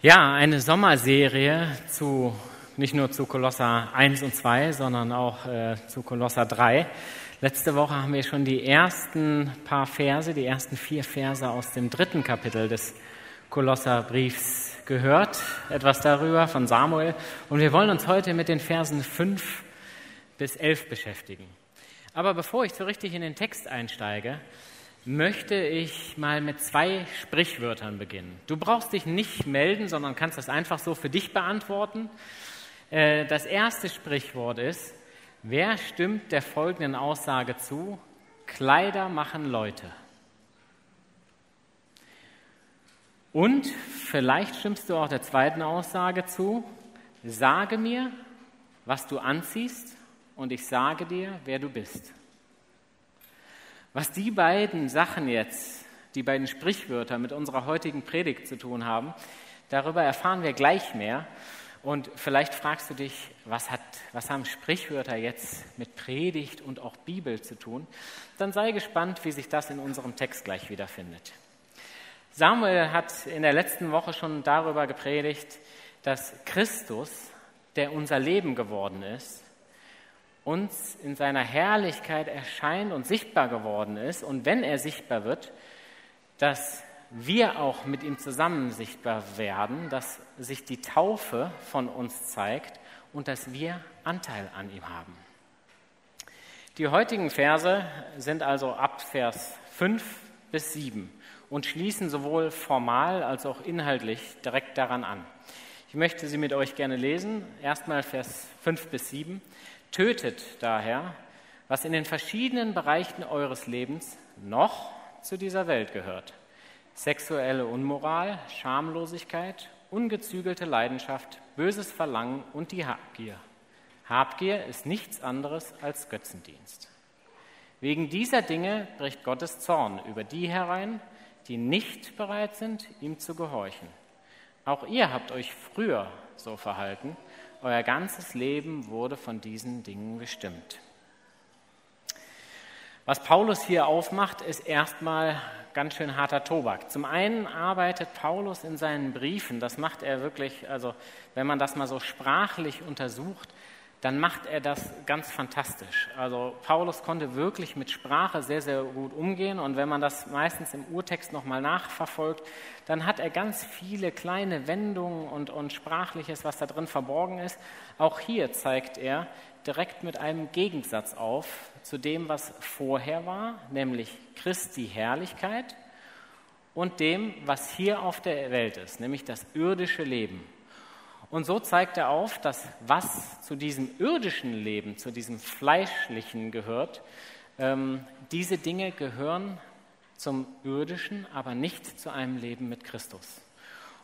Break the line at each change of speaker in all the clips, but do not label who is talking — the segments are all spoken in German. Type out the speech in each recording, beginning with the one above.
Ja, eine Sommerserie zu nicht nur zu Kolosser 1 und 2, sondern auch äh, zu Kolosser 3. Letzte Woche haben wir schon die ersten paar Verse, die ersten vier Verse aus dem dritten Kapitel des Kolosserbriefs gehört, etwas darüber von Samuel. Und wir wollen uns heute mit den Versen 5 bis 11 beschäftigen. Aber bevor ich so richtig in den Text einsteige, möchte ich mal mit zwei Sprichwörtern beginnen. Du brauchst dich nicht melden, sondern kannst das einfach so für dich beantworten. Äh, das erste Sprichwort ist, wer stimmt der folgenden Aussage zu? Kleider machen Leute. Und vielleicht stimmst du auch der zweiten Aussage zu, sage mir, was du anziehst, und ich sage dir, wer du bist. Was die beiden Sachen jetzt, die beiden Sprichwörter mit unserer heutigen Predigt zu tun haben, darüber erfahren wir gleich mehr. Und vielleicht fragst du dich, was, hat, was haben Sprichwörter jetzt mit Predigt und auch Bibel zu tun? Dann sei gespannt, wie sich das in unserem Text gleich wiederfindet. Samuel hat in der letzten Woche schon darüber gepredigt, dass Christus, der unser Leben geworden ist, uns in seiner Herrlichkeit erscheint und sichtbar geworden ist und wenn er sichtbar wird, dass wir auch mit ihm zusammen sichtbar werden, dass sich die Taufe von uns zeigt und dass wir Anteil an ihm haben. Die heutigen Verse sind also ab Vers 5 bis 7 und schließen sowohl formal als auch inhaltlich direkt daran an. Ich möchte sie mit euch gerne lesen. Erstmal Vers 5 bis 7. Tötet daher, was in den verschiedenen Bereichen eures Lebens noch zu dieser Welt gehört. Sexuelle Unmoral, Schamlosigkeit, ungezügelte Leidenschaft, böses Verlangen und die Habgier. Habgier ist nichts anderes als Götzendienst. Wegen dieser Dinge bricht Gottes Zorn über die herein, die nicht bereit sind, ihm zu gehorchen. Auch ihr habt euch früher so verhalten, euer ganzes Leben wurde von diesen Dingen bestimmt. Was Paulus hier aufmacht, ist erstmal ganz schön harter Tobak. Zum einen arbeitet Paulus in seinen Briefen, das macht er wirklich, also wenn man das mal so sprachlich untersucht, dann macht er das ganz fantastisch. Also Paulus konnte wirklich mit Sprache sehr, sehr gut umgehen und wenn man das meistens im Urtext nochmal nachverfolgt, dann hat er ganz viele kleine Wendungen und, und Sprachliches, was da drin verborgen ist. Auch hier zeigt er direkt mit einem Gegensatz auf zu dem, was vorher war, nämlich Christi Herrlichkeit und dem, was hier auf der Welt ist, nämlich das irdische Leben. Und so zeigt er auf, dass was zu diesem irdischen Leben, zu diesem fleischlichen gehört, ähm, diese Dinge gehören zum irdischen, aber nicht zu einem Leben mit Christus.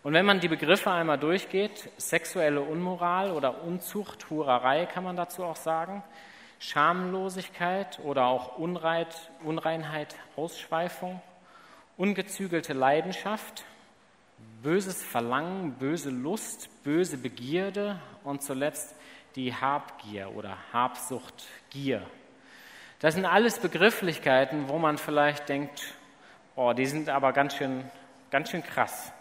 Und wenn man die Begriffe einmal durchgeht, sexuelle Unmoral oder Unzucht, Hurerei kann man dazu auch sagen, Schamlosigkeit oder auch Unreit, Unreinheit, Ausschweifung, ungezügelte Leidenschaft, böses Verlangen, böse Lust, böse Begierde und zuletzt die Habgier oder Habsucht, Gier. Das sind alles Begrifflichkeiten, wo man vielleicht denkt, oh, die sind aber ganz schön, ganz schön krass.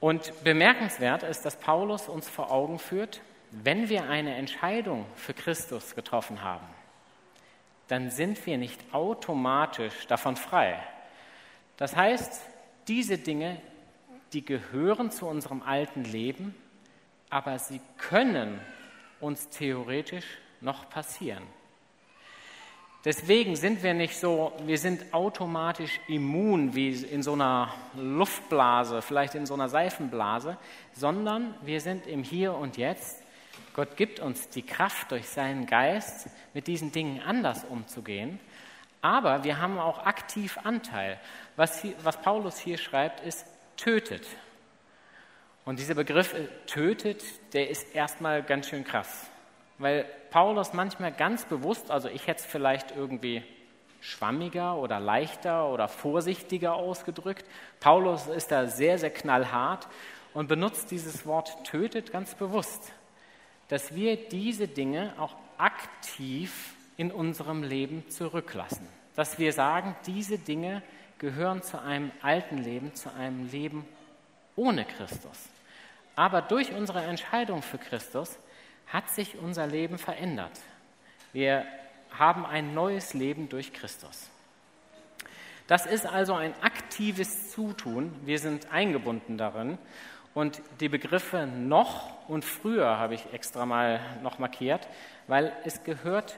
Und bemerkenswert ist, dass Paulus uns vor Augen führt, wenn wir eine Entscheidung für Christus getroffen haben, dann sind wir nicht automatisch davon frei. Das heißt, diese Dinge, die gehören zu unserem alten Leben, aber sie können uns theoretisch noch passieren. Deswegen sind wir nicht so, wir sind automatisch immun wie in so einer Luftblase, vielleicht in so einer Seifenblase, sondern wir sind im Hier und Jetzt. Gott gibt uns die Kraft durch seinen Geist, mit diesen Dingen anders umzugehen. Aber wir haben auch aktiv Anteil. Was, was Paulus hier schreibt, ist tötet. Und dieser Begriff äh, tötet, der ist erstmal ganz schön krass. Weil Paulus manchmal ganz bewusst, also ich hätte es vielleicht irgendwie schwammiger oder leichter oder vorsichtiger ausgedrückt. Paulus ist da sehr, sehr knallhart und benutzt dieses Wort tötet ganz bewusst, dass wir diese Dinge auch aktiv in unserem Leben zurücklassen. Dass wir sagen, diese Dinge gehören zu einem alten Leben, zu einem Leben ohne Christus. Aber durch unsere Entscheidung für Christus hat sich unser Leben verändert. Wir haben ein neues Leben durch Christus. Das ist also ein aktives Zutun. Wir sind eingebunden darin. Und die Begriffe noch und früher habe ich extra mal noch markiert, weil es gehört,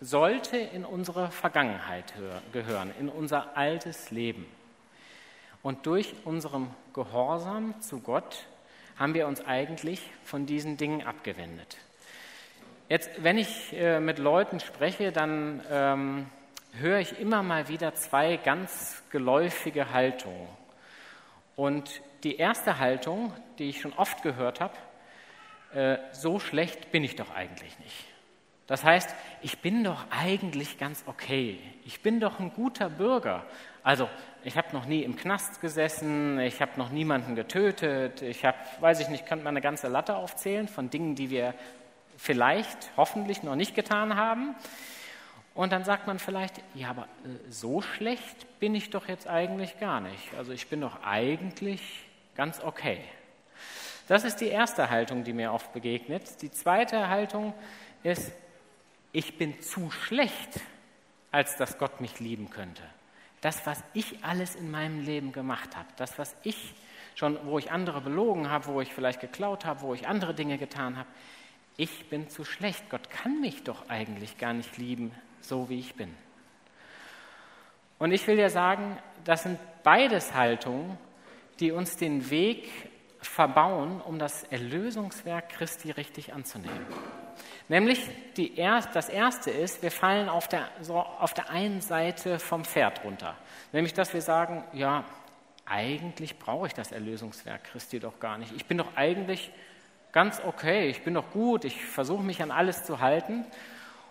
sollte in unsere Vergangenheit gehören, in unser altes Leben. Und durch unseren Gehorsam zu Gott haben wir uns eigentlich von diesen Dingen abgewendet. Jetzt, wenn ich äh, mit Leuten spreche, dann ähm, höre ich immer mal wieder zwei ganz geläufige Haltungen. Und die erste Haltung, die ich schon oft gehört habe, äh, so schlecht bin ich doch eigentlich nicht. Das heißt, ich bin doch eigentlich ganz okay. Ich bin doch ein guter Bürger. Also, ich habe noch nie im Knast gesessen, ich habe noch niemanden getötet, ich habe, weiß ich nicht, könnte man eine ganze Latte aufzählen von Dingen, die wir vielleicht, hoffentlich noch nicht getan haben. Und dann sagt man vielleicht, ja, aber äh, so schlecht bin ich doch jetzt eigentlich gar nicht. Also ich bin doch eigentlich ganz okay. Das ist die erste Haltung, die mir oft begegnet. Die zweite Haltung ist, ich bin zu schlecht, als dass Gott mich lieben könnte. Das, was ich alles in meinem Leben gemacht habe, das, was ich schon, wo ich andere belogen habe, wo ich vielleicht geklaut habe, wo ich andere Dinge getan habe, ich bin zu schlecht. Gott kann mich doch eigentlich gar nicht lieben, so wie ich bin. Und ich will dir sagen, das sind beides Haltungen, die uns den Weg verbauen, um das Erlösungswerk Christi richtig anzunehmen. Nämlich erst, das erste ist, wir fallen auf der, so auf der einen Seite vom Pferd runter. Nämlich, dass wir sagen, ja, eigentlich brauche ich das Erlösungswerk Christi doch gar nicht. Ich bin doch eigentlich ganz okay, ich bin doch gut, ich versuche mich an alles zu halten.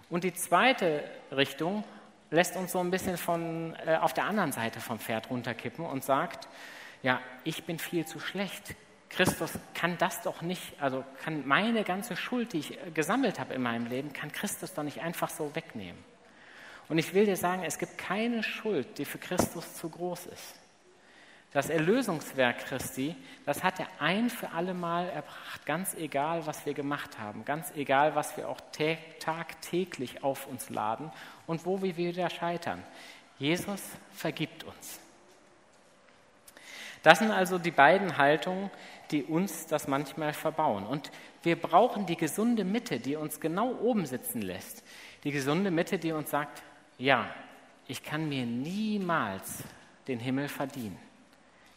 Und die zweite Richtung lässt uns so ein bisschen von, äh, auf der anderen Seite vom Pferd runterkippen und sagt, ja, ich bin viel zu schlecht. Christus kann das doch nicht, also kann meine ganze Schuld, die ich äh, gesammelt habe in meinem Leben, kann Christus doch nicht einfach so wegnehmen. Und ich will dir sagen, es gibt keine Schuld, die für Christus zu groß ist. Das Erlösungswerk Christi, das hat er ein für alle Mal erbracht, ganz egal, was wir gemacht haben, ganz egal, was wir auch tagtäglich auf uns laden und wo wir wieder scheitern. Jesus vergibt uns. Das sind also die beiden Haltungen, die uns das manchmal verbauen. Und wir brauchen die gesunde Mitte, die uns genau oben sitzen lässt. Die gesunde Mitte, die uns sagt, ja, ich kann mir niemals den Himmel verdienen.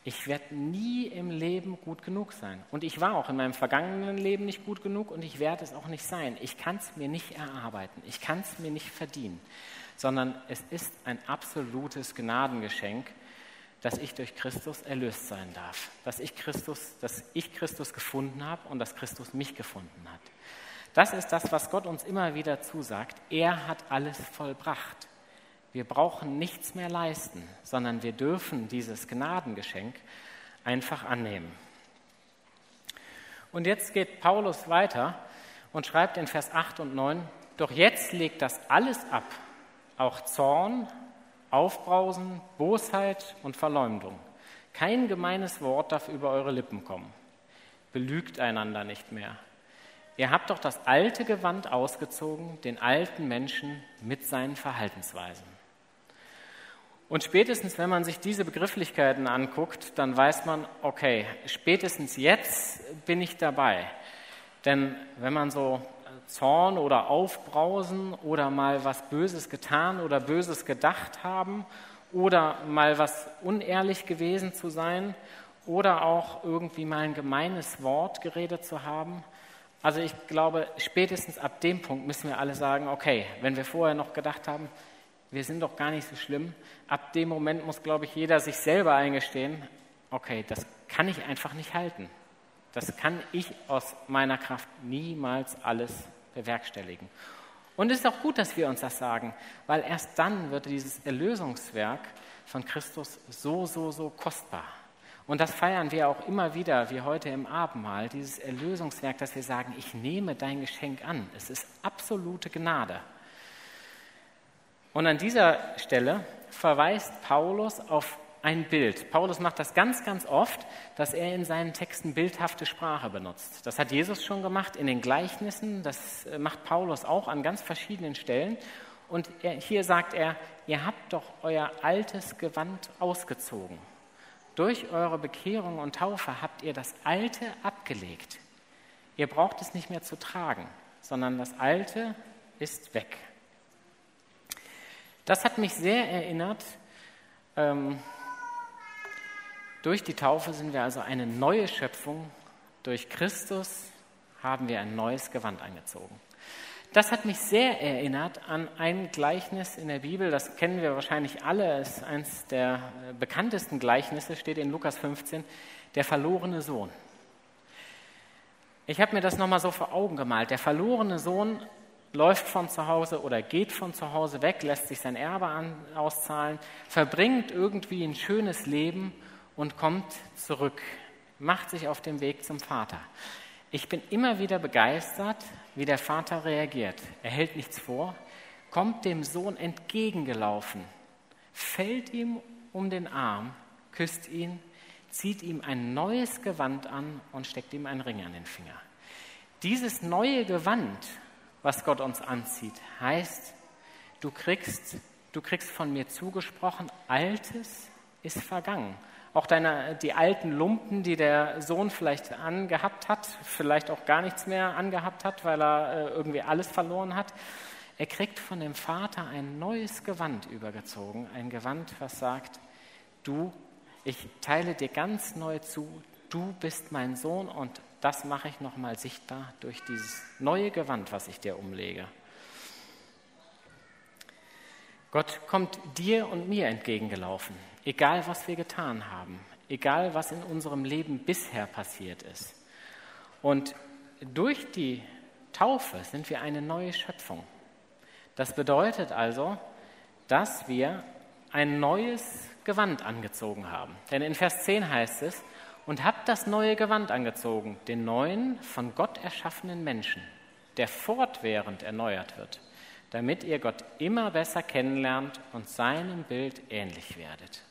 Ich werde nie im Leben gut genug sein. Und ich war auch in meinem vergangenen Leben nicht gut genug und ich werde es auch nicht sein. Ich kann es mir nicht erarbeiten. Ich kann es mir nicht verdienen. Sondern es ist ein absolutes Gnadengeschenk, dass ich durch Christus erlöst sein darf. Dass ich Christus, dass ich Christus gefunden habe und dass Christus mich gefunden hat. Das ist das, was Gott uns immer wieder zusagt. Er hat alles vollbracht. Wir brauchen nichts mehr leisten, sondern wir dürfen dieses Gnadengeschenk einfach annehmen. Und jetzt geht Paulus weiter und schreibt in Vers 8 und 9, doch jetzt legt das alles ab, auch Zorn, Aufbrausen, Bosheit und Verleumdung. Kein gemeines Wort darf über eure Lippen kommen. Belügt einander nicht mehr. Ihr habt doch das alte Gewand ausgezogen, den alten Menschen mit seinen Verhaltensweisen. Und spätestens, wenn man sich diese Begrifflichkeiten anguckt, dann weiß man, okay, spätestens jetzt bin ich dabei. Denn wenn man so Zorn oder Aufbrausen oder mal was Böses getan oder Böses gedacht haben oder mal was unehrlich gewesen zu sein oder auch irgendwie mal ein gemeines Wort geredet zu haben. Also ich glaube, spätestens ab dem Punkt müssen wir alle sagen, okay, wenn wir vorher noch gedacht haben, wir sind doch gar nicht so schlimm. Ab dem Moment muss, glaube ich, jeder sich selber eingestehen, okay, das kann ich einfach nicht halten. Das kann ich aus meiner Kraft niemals alles bewerkstelligen. Und es ist auch gut, dass wir uns das sagen, weil erst dann wird dieses Erlösungswerk von Christus so, so, so kostbar. Und das feiern wir auch immer wieder, wie heute im Abendmahl, dieses Erlösungswerk, dass wir sagen, ich nehme dein Geschenk an. Es ist absolute Gnade. Und an dieser Stelle verweist Paulus auf ein Bild. Paulus macht das ganz, ganz oft, dass er in seinen Texten bildhafte Sprache benutzt. Das hat Jesus schon gemacht in den Gleichnissen, das äh, macht Paulus auch an ganz verschiedenen Stellen. Und er, hier sagt er, ihr habt doch euer altes Gewand ausgezogen. Durch eure Bekehrung und Taufe habt ihr das Alte abgelegt. Ihr braucht es nicht mehr zu tragen, sondern das Alte ist weg. Das hat mich sehr erinnert. Ähm, durch die Taufe sind wir also eine neue Schöpfung. Durch Christus haben wir ein neues Gewand angezogen. Das hat mich sehr erinnert an ein Gleichnis in der Bibel, das kennen wir wahrscheinlich alle, es ist eines der äh, bekanntesten Gleichnisse, steht in Lukas 15, der verlorene Sohn. Ich habe mir das nochmal so vor Augen gemalt. Der verlorene Sohn läuft von zu Hause oder geht von zu Hause weg, lässt sich sein Erbe an, auszahlen, verbringt irgendwie ein schönes Leben und kommt zurück, macht sich auf den Weg zum Vater. Ich bin immer wieder begeistert, wie der Vater reagiert. Er hält nichts vor, kommt dem Sohn entgegengelaufen, fällt ihm um den Arm, küsst ihn, zieht ihm ein neues Gewand an und steckt ihm einen Ring an den Finger. Dieses neue Gewand was Gott uns anzieht. Heißt, du kriegst, du kriegst von mir zugesprochen, Altes ist vergangen. Auch deine, die alten Lumpen, die der Sohn vielleicht angehabt hat, vielleicht auch gar nichts mehr angehabt hat, weil er äh, irgendwie alles verloren hat. Er kriegt von dem Vater ein neues Gewand übergezogen, ein Gewand, was sagt, du, ich teile dir ganz neu zu, du bist mein Sohn und das mache ich nochmal sichtbar durch dieses neue Gewand, was ich dir umlege. Gott kommt dir und mir entgegengelaufen, egal was wir getan haben, egal was in unserem Leben bisher passiert ist. Und durch die Taufe sind wir eine neue Schöpfung. Das bedeutet also, dass wir ein neues Gewand angezogen haben. Denn in Vers 10 heißt es, und habt das neue Gewand angezogen, den neuen, von Gott erschaffenen Menschen, der fortwährend erneuert wird, damit ihr Gott immer besser kennenlernt und seinem Bild ähnlich werdet.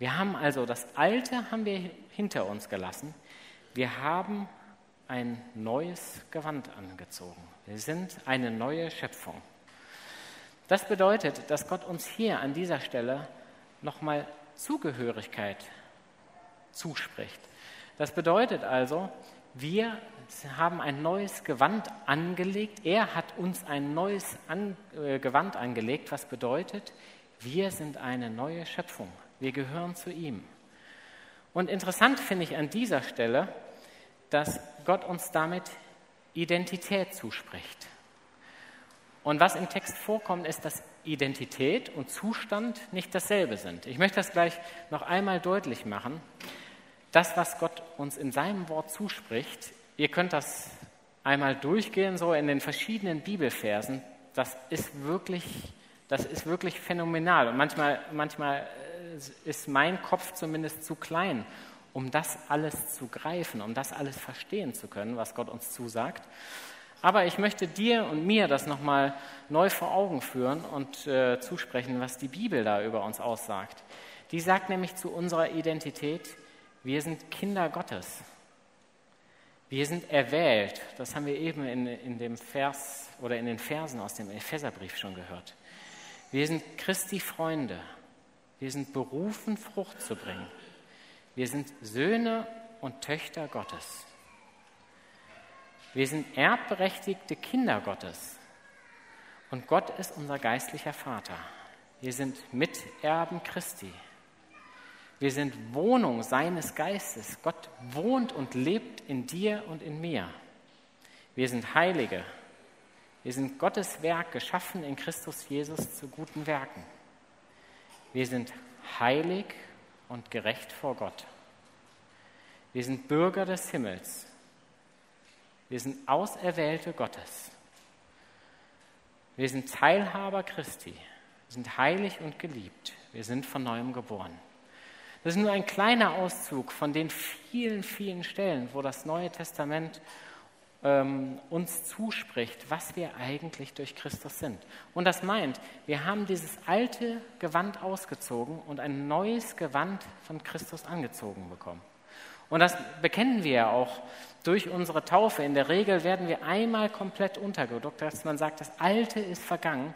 Wir haben also das Alte haben wir hinter uns gelassen. Wir haben ein neues Gewand angezogen. Wir sind eine neue Schöpfung. Das bedeutet, dass Gott uns hier an dieser Stelle nochmal Zugehörigkeit zuspricht. Das bedeutet also, wir haben ein neues Gewand angelegt. Er hat uns ein neues An äh, Gewand angelegt, was bedeutet, wir sind eine neue Schöpfung. Wir gehören zu ihm. Und interessant finde ich an dieser Stelle, dass Gott uns damit Identität zuspricht. Und was im Text vorkommt, ist, dass Identität und Zustand nicht dasselbe sind. Ich möchte das gleich noch einmal deutlich machen das, was Gott uns in seinem Wort zuspricht, ihr könnt das einmal durchgehen, so in den verschiedenen Bibelversen, das ist wirklich, das ist wirklich phänomenal. Und manchmal, manchmal ist mein Kopf zumindest zu klein, um das alles zu greifen, um das alles verstehen zu können, was Gott uns zusagt. Aber ich möchte dir und mir das nochmal neu vor Augen führen und äh, zusprechen, was die Bibel da über uns aussagt. Die sagt nämlich zu unserer Identität, wir sind Kinder Gottes. Wir sind erwählt. Das haben wir eben in, in dem Vers oder in den Versen aus dem Epheserbrief schon gehört. Wir sind Christi Freunde. Wir sind berufen, Frucht zu bringen. Wir sind Söhne und Töchter Gottes. Wir sind erbberechtigte Kinder Gottes. Und Gott ist unser geistlicher Vater. Wir sind Miterben Christi. Wir sind Wohnung seines Geistes. Gott wohnt und lebt in dir und in mir. Wir sind Heilige. Wir sind Gottes Werk geschaffen in Christus Jesus zu guten Werken. Wir sind heilig und gerecht vor Gott. Wir sind Bürger des Himmels. Wir sind Auserwählte Gottes. Wir sind Teilhaber Christi. Wir sind heilig und geliebt. Wir sind von neuem geboren. Das ist nur ein kleiner Auszug von den vielen, vielen Stellen, wo das Neue Testament ähm, uns zuspricht, was wir eigentlich durch Christus sind. Und das meint, wir haben dieses alte Gewand ausgezogen und ein neues Gewand von Christus angezogen bekommen. Und das bekennen wir ja auch durch unsere Taufe. In der Regel werden wir einmal komplett untergedruckt, dass man sagt, das Alte ist vergangen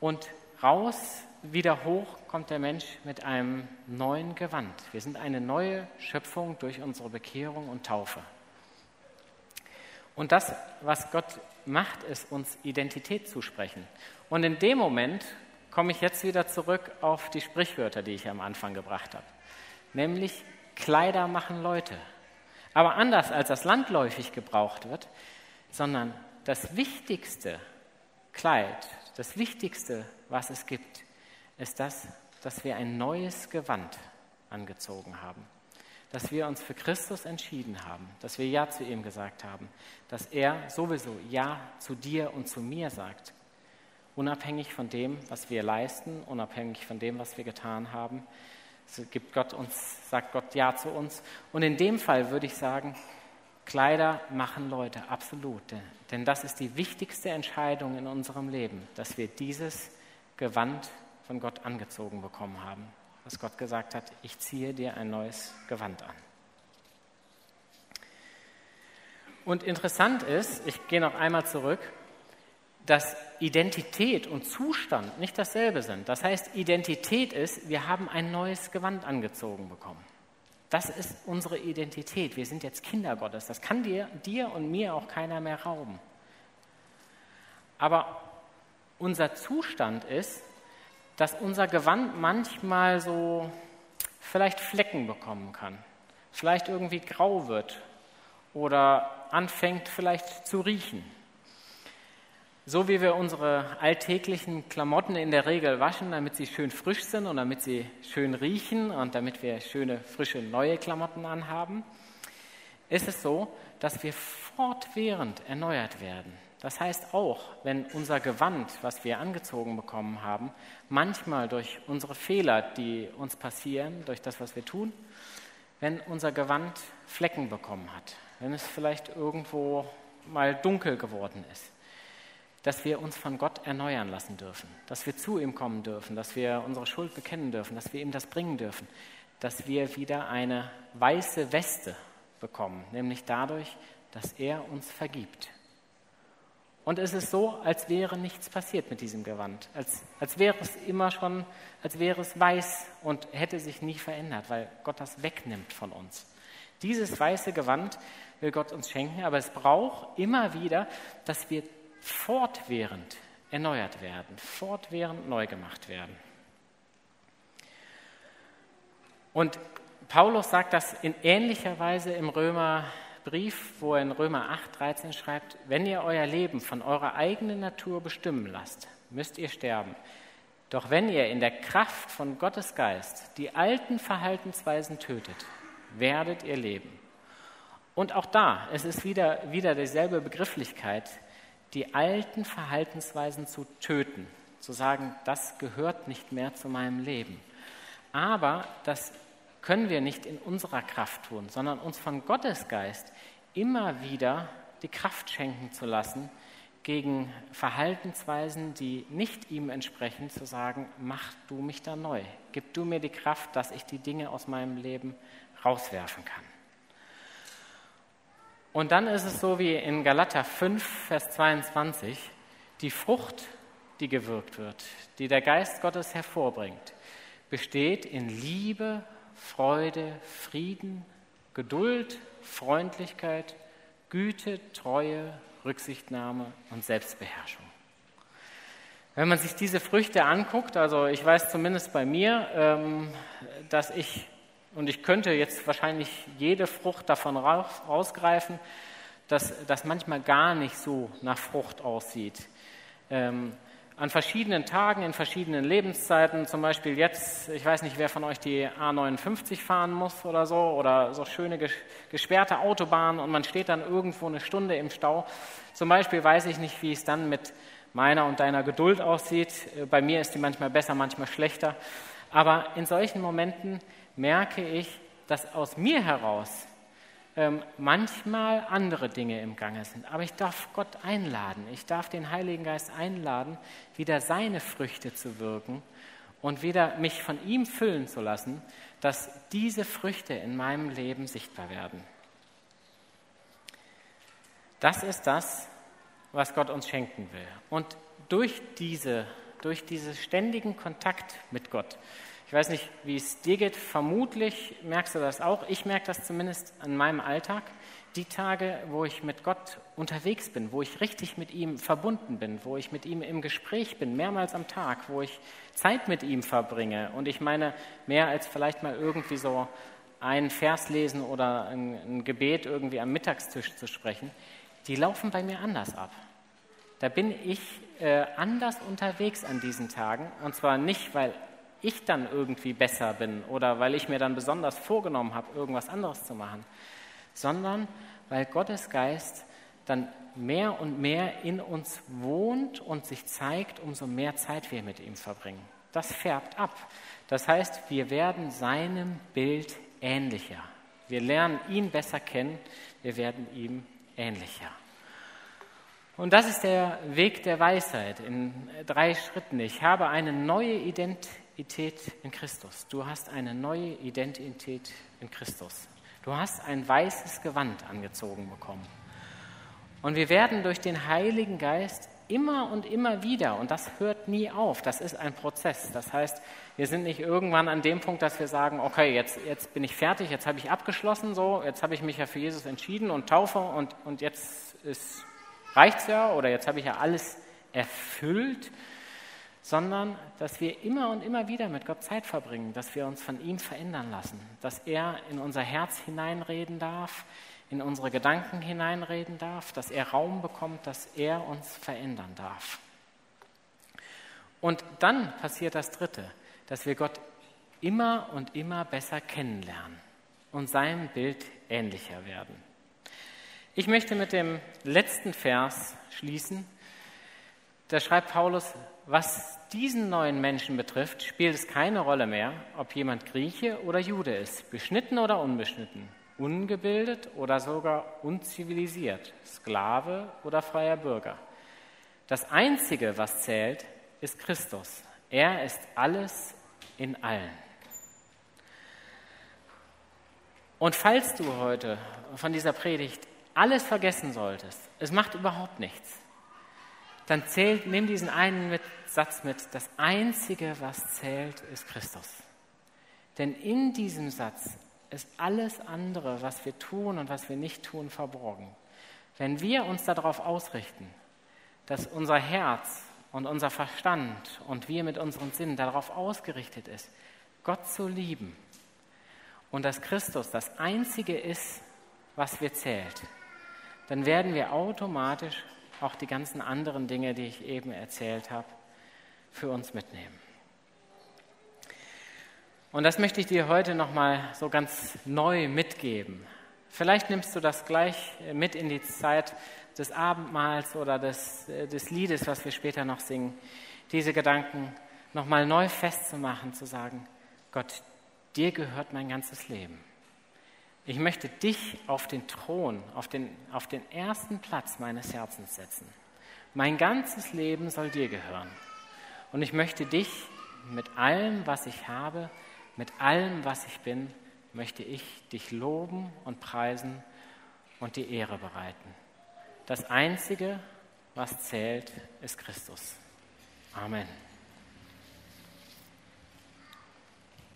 und raus, wieder hoch kommt der Mensch mit einem neuen Gewand. Wir sind eine neue Schöpfung durch unsere Bekehrung und Taufe. Und das, was Gott macht, ist uns Identität zusprechen. Und in dem Moment komme ich jetzt wieder zurück auf die Sprichwörter, die ich am Anfang gebracht habe. Nämlich Kleider machen Leute. Aber anders als das landläufig gebraucht wird, sondern das wichtigste Kleid, das wichtigste, was es gibt, ist das, dass wir ein neues Gewand angezogen haben dass wir uns für Christus entschieden haben, dass wir Ja zu ihm gesagt haben, dass er sowieso Ja zu dir und zu mir sagt, unabhängig von dem, was wir leisten, unabhängig von dem, was wir getan haben, gibt Gott uns, sagt Gott Ja zu uns. Und in dem Fall würde ich sagen, Kleider machen Leute, absolut. Denn das ist die wichtigste Entscheidung in unserem Leben, dass wir dieses Gewand von Gott angezogen bekommen haben dass Gott gesagt hat, ich ziehe dir ein neues Gewand an. Und interessant ist, ich gehe noch einmal zurück, dass Identität und Zustand nicht dasselbe sind. Das heißt, Identität ist, wir haben ein neues Gewand angezogen bekommen. Das ist unsere Identität. Wir sind jetzt Kinder Gottes. Das kann dir, dir und mir auch keiner mehr rauben. Aber unser Zustand ist, dass unser Gewand manchmal so vielleicht Flecken bekommen kann, vielleicht irgendwie grau wird oder anfängt vielleicht zu riechen. So wie wir unsere alltäglichen Klamotten in der Regel waschen, damit sie schön frisch sind und damit sie schön riechen und damit wir schöne, frische, neue Klamotten anhaben, ist es so, dass wir fortwährend erneuert werden. Das heißt auch, wenn unser Gewand, was wir angezogen bekommen haben, manchmal durch unsere Fehler, die uns passieren, durch das, was wir tun, wenn unser Gewand Flecken bekommen hat, wenn es vielleicht irgendwo mal dunkel geworden ist, dass wir uns von Gott erneuern lassen dürfen, dass wir zu ihm kommen dürfen, dass wir unsere Schuld bekennen dürfen, dass wir ihm das bringen dürfen, dass wir wieder eine weiße Weste bekommen, nämlich dadurch, dass er uns vergibt. Und es ist so, als wäre nichts passiert mit diesem Gewand, als, als wäre es immer schon, als wäre es weiß und hätte sich nie verändert, weil Gott das wegnimmt von uns. Dieses weiße Gewand will Gott uns schenken, aber es braucht immer wieder, dass wir fortwährend erneuert werden, fortwährend neu gemacht werden. Und Paulus sagt das in ähnlicher Weise im Römer Brief, wo er in Römer 8, 13 schreibt, wenn ihr euer Leben von eurer eigenen Natur bestimmen lasst, müsst ihr sterben. Doch wenn ihr in der Kraft von Gottes Geist die alten Verhaltensweisen tötet, werdet ihr leben. Und auch da, es ist wieder, wieder dieselbe Begrifflichkeit, die alten Verhaltensweisen zu töten, zu sagen, das gehört nicht mehr zu meinem Leben. Aber das können wir nicht in unserer Kraft tun, sondern uns von Gottes Geist immer wieder die Kraft schenken zu lassen, gegen Verhaltensweisen, die nicht ihm entsprechen, zu sagen, mach du mich da neu, gib du mir die Kraft, dass ich die Dinge aus meinem Leben rauswerfen kann. Und dann ist es so wie in Galater 5, Vers 22, die Frucht, die gewirkt wird, die der Geist Gottes hervorbringt, besteht in Liebe, Freude, Frieden, Geduld, Freundlichkeit, Güte, Treue, Rücksichtnahme und Selbstbeherrschung. Wenn man sich diese Früchte anguckt, also ich weiß zumindest bei mir, ähm, dass ich, und ich könnte jetzt wahrscheinlich jede Frucht davon rausgreifen, dass das manchmal gar nicht so nach Frucht aussieht. An verschiedenen Tagen, in verschiedenen Lebenszeiten, zum Beispiel jetzt, ich weiß nicht, wer von euch die A59 fahren muss oder so, oder so schöne gesperrte Autobahnen und man steht dann irgendwo eine Stunde im Stau. Zum Beispiel weiß ich nicht, wie es dann mit meiner und deiner Geduld aussieht. Bei mir ist die manchmal besser, manchmal schlechter. Aber in solchen Momenten merke ich, dass aus mir heraus manchmal andere Dinge im Gange sind. Aber ich darf Gott einladen, ich darf den Heiligen Geist einladen, wieder seine Früchte zu wirken und wieder mich von ihm füllen zu lassen, dass diese Früchte in meinem Leben sichtbar werden. Das ist das, was Gott uns schenken will. Und durch, diese, durch diesen ständigen Kontakt mit Gott, ich weiß nicht, wie es dir geht, vermutlich merkst du das auch, ich merke das zumindest an meinem Alltag, die Tage, wo ich mit Gott unterwegs bin, wo ich richtig mit ihm verbunden bin, wo ich mit ihm im Gespräch bin, mehrmals am Tag, wo ich Zeit mit ihm verbringe und ich meine, mehr als vielleicht mal irgendwie so einen Vers lesen oder ein, ein Gebet irgendwie am Mittagstisch zu sprechen, die laufen bei mir anders ab. Da bin ich äh, anders unterwegs an diesen Tagen. Und zwar nicht, weil ich dann irgendwie besser bin oder weil ich mir dann besonders vorgenommen habe, irgendwas anderes zu machen, sondern weil Gottes Geist dann mehr und mehr in uns wohnt und sich zeigt, umso mehr Zeit wir mit ihm verbringen. Das färbt ab. Das heißt, wir werden seinem Bild ähnlicher. Wir lernen ihn besser kennen, wir werden ihm ähnlicher. Und das ist der Weg der Weisheit in drei Schritten. Ich habe eine neue Identität in Christus. Du hast eine neue Identität in Christus. Du hast ein weißes Gewand angezogen bekommen. Und wir werden durch den Heiligen Geist immer und immer wieder, und das hört nie auf, das ist ein Prozess. Das heißt, wir sind nicht irgendwann an dem Punkt, dass wir sagen, okay, jetzt, jetzt bin ich fertig, jetzt habe ich abgeschlossen, so, jetzt habe ich mich ja für Jesus entschieden und taufe und, und jetzt ist reicht's ja oder jetzt habe ich ja alles erfüllt, sondern dass wir immer und immer wieder mit Gott Zeit verbringen, dass wir uns von ihm verändern lassen, dass er in unser Herz hineinreden darf, in unsere Gedanken hineinreden darf, dass er Raum bekommt, dass er uns verändern darf. Und dann passiert das Dritte, dass wir Gott immer und immer besser kennenlernen und seinem Bild ähnlicher werden. Ich möchte mit dem letzten Vers schließen. Da schreibt Paulus, was diesen neuen Menschen betrifft, spielt es keine Rolle mehr, ob jemand Grieche oder Jude ist, beschnitten oder unbeschnitten, ungebildet oder sogar unzivilisiert, Sklave oder freier Bürger. Das Einzige, was zählt, ist Christus. Er ist alles in allen. Und falls du heute von dieser Predigt alles vergessen solltest, es macht überhaupt nichts, dann zählt, nimm diesen einen mit, Satz mit, das Einzige, was zählt, ist Christus. Denn in diesem Satz ist alles andere, was wir tun und was wir nicht tun, verborgen. Wenn wir uns darauf ausrichten, dass unser Herz und unser Verstand und wir mit unseren Sinnen darauf ausgerichtet ist, Gott zu lieben und dass Christus das Einzige ist, was wir zählt, dann werden wir automatisch auch die ganzen anderen Dinge, die ich eben erzählt habe, für uns mitnehmen. Und das möchte ich dir heute nochmal so ganz neu mitgeben. Vielleicht nimmst du das gleich mit in die Zeit des Abendmahls oder des, des Liedes, was wir später noch singen, diese Gedanken nochmal neu festzumachen, zu sagen, Gott, dir gehört mein ganzes Leben. Ich möchte dich auf den Thron, auf den, auf den ersten Platz meines Herzens setzen. Mein ganzes Leben soll dir gehören. Und ich möchte dich mit allem, was ich habe, mit allem, was ich bin, möchte ich dich loben und preisen und die Ehre bereiten. Das Einzige, was zählt, ist Christus. Amen.